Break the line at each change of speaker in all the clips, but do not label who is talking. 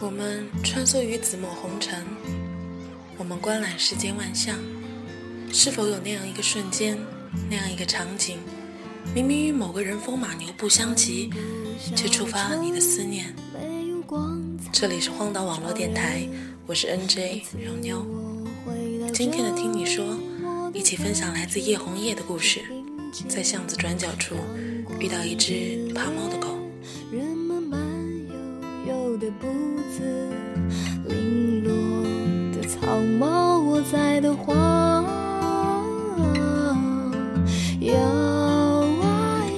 我们穿梭于紫陌红尘，我们观览世间万象，是否有那样一个瞬间，那样一个场景，明明与某个人风马牛不相及，却触发了你的思念？这里是荒岛网络电台，我是 NJ 柔妞。今天的听你说，一起分享来自叶红叶的故事。在巷子转角处遇到一只怕猫的狗。
人们慢悠悠的步花，摇啊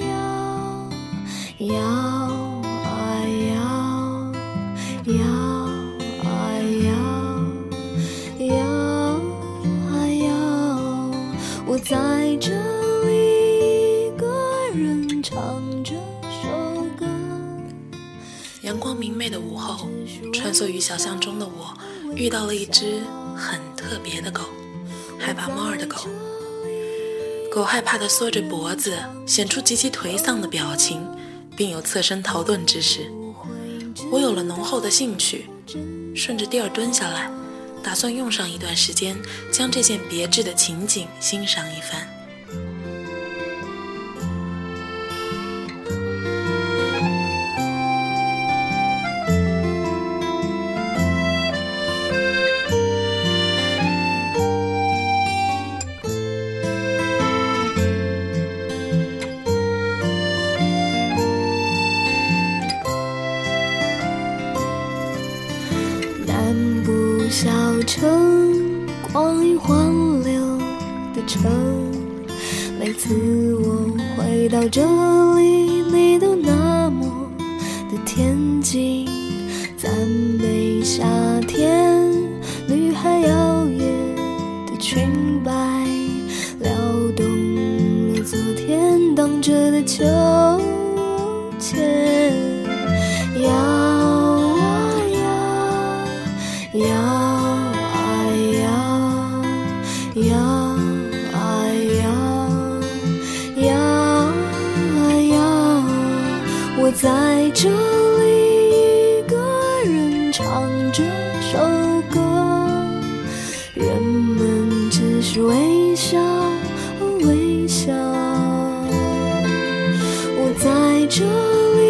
摇，摇啊摇，摇啊摇，摇啊摇，我在这里一个人唱这首歌。
阳光明媚的午后，穿梭于小巷中的我，遇到了一只很特别的狗——害怕猫儿的狗。狗害怕地缩着脖子，显出极其颓丧的表情，并有侧身逃遁之势。我有了浓厚的兴趣，顺着地儿蹲下来，打算用上一段时间，将这件别致的情景欣赏一番。
次我回到这里，你都那么的恬静。赞美夏天，女孩摇曳的裙摆，撩动了昨天荡着的秋千。摇啊摇，摇。摇在这里一个人唱这首歌，人们只是微笑微笑，我在这里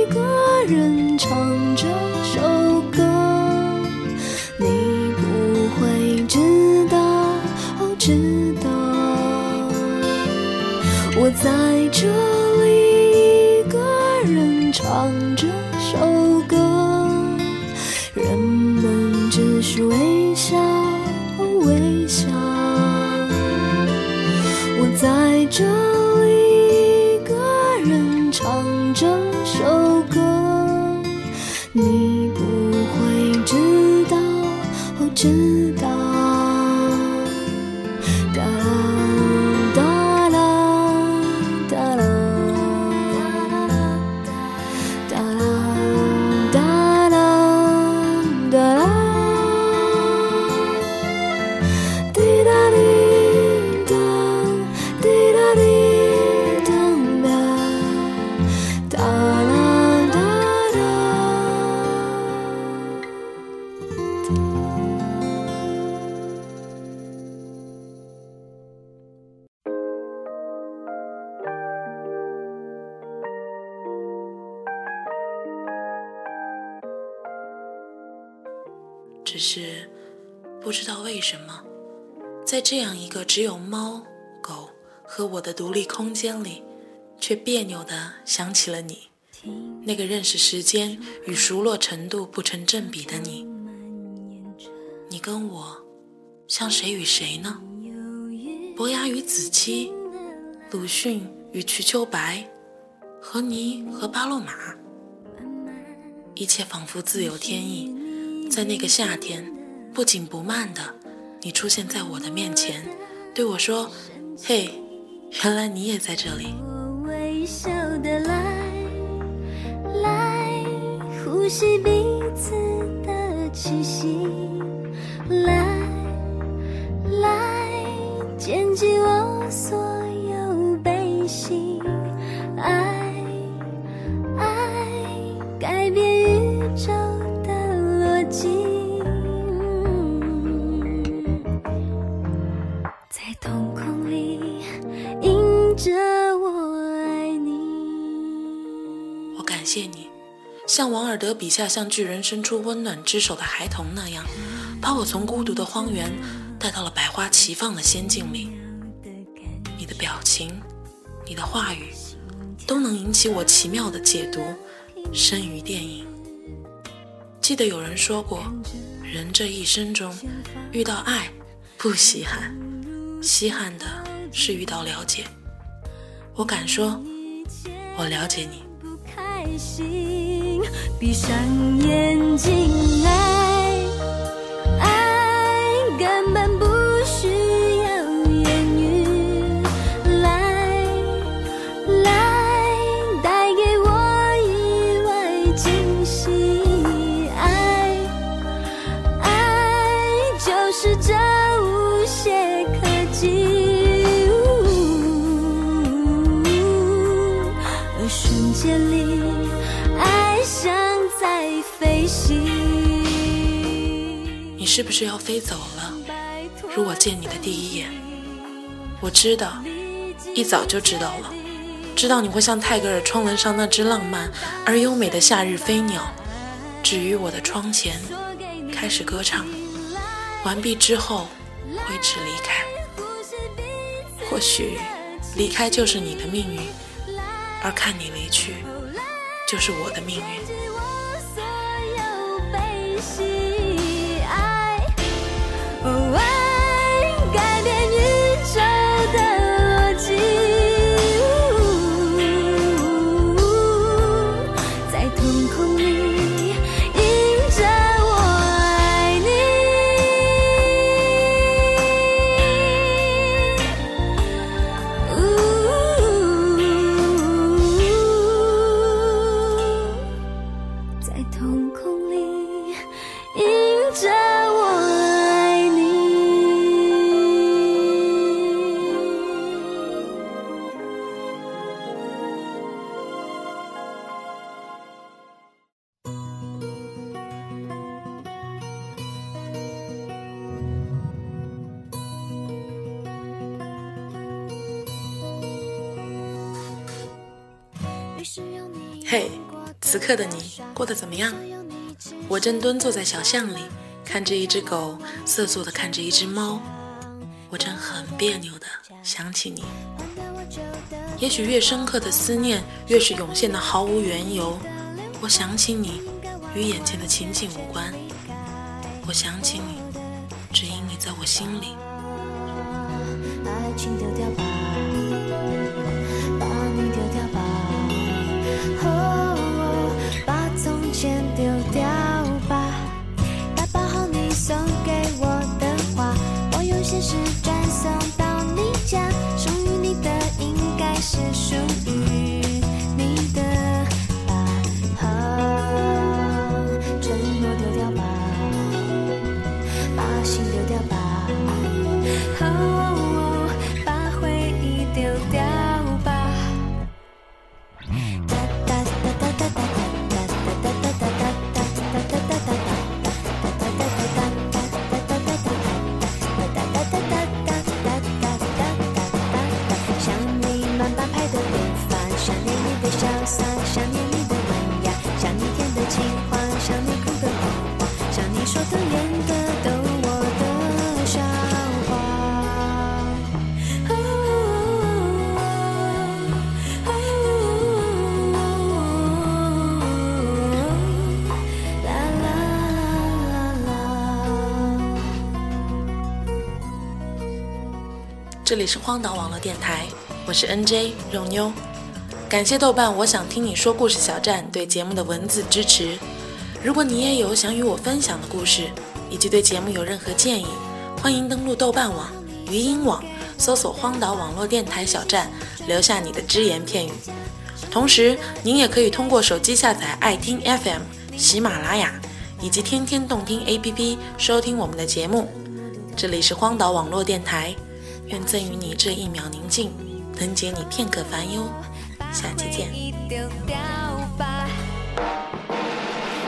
一个人唱这首歌，你不会知道哦。知道，我在这是微笑微笑。我在这里一个人唱这首歌，你不会知道，哦知道。
只是不知道为什么，在这样一个只有猫、狗和我的独立空间里，却别扭地想起了你，那个认识时间与熟络程度不成正比的你。你跟我像谁与谁呢？伯牙与子期，鲁迅与瞿秋白，和你和巴洛马，一切仿佛自有天意。在那个夏天，不紧不慢的，你出现在我的面前，对我说：“嘿，原来你也在这里。”
我微笑的来，来呼吸彼此的气息，来，来捡起我所
像王尔德笔下向巨人伸出温暖之手的孩童那样，把我从孤独的荒原带到了百花齐放的仙境里。你的表情，你的话语，都能引起我奇妙的解读，深于电影。记得有人说过，人这一生中遇到爱不稀罕，稀罕的是遇到了解。我敢说，我了解你。
心，闭上眼睛，爱爱根本不需要言语，来来带给我意外惊喜，爱爱就是这无懈可击。而瞬间里，
你是不是要飞走了？如我见你的第一眼，我知道，一早就知道了，知道你会像泰戈尔窗栏上那只浪漫而优美的夏日飞鸟，止于我的窗前，开始歌唱。完毕之后，挥斥离开。或许，离开就是你的命运，而看你离去，就是我的命运。嘿，此刻的你过得怎么样？我正蹲坐在小巷里，看着一只狗瑟缩地看着一只猫，我正很别扭地想起你。也许越深刻的思念，越是涌现的毫无缘由。我想起你，与眼前的情景无关。我想起你，只因你在我心里。
爱情丢掉吧，vision.
这里是荒岛网络电台，我是 NJ 肉妞。感谢豆瓣“我想听你说故事”小站对节目的文字支持。如果你也有想与我分享的故事，以及对节目有任何建议，欢迎登录豆瓣网、鱼音网，搜索“荒岛网络电台小站”，留下你的只言片语。同时，您也可以通过手机下载爱听 FM、喜马拉雅以及天天动听 APP 收听我们的节目。这里是荒岛网络电台，愿赠予你这一秒宁静，能解你片刻烦忧。下期见。
丢掉吧。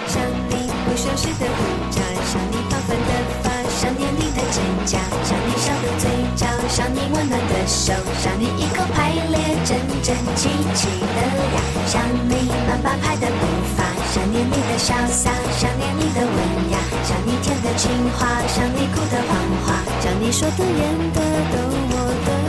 想你不收拾的胡茬，想你平凡的发想念你的肩胛，想你笑的嘴角，想你温暖的手，想你一口排列整整齐齐的牙，想你慢半拍的步伐，想念你的潇洒，想念你的文雅，想你甜的情话，想你哭的谎话，想你说的演的都我的。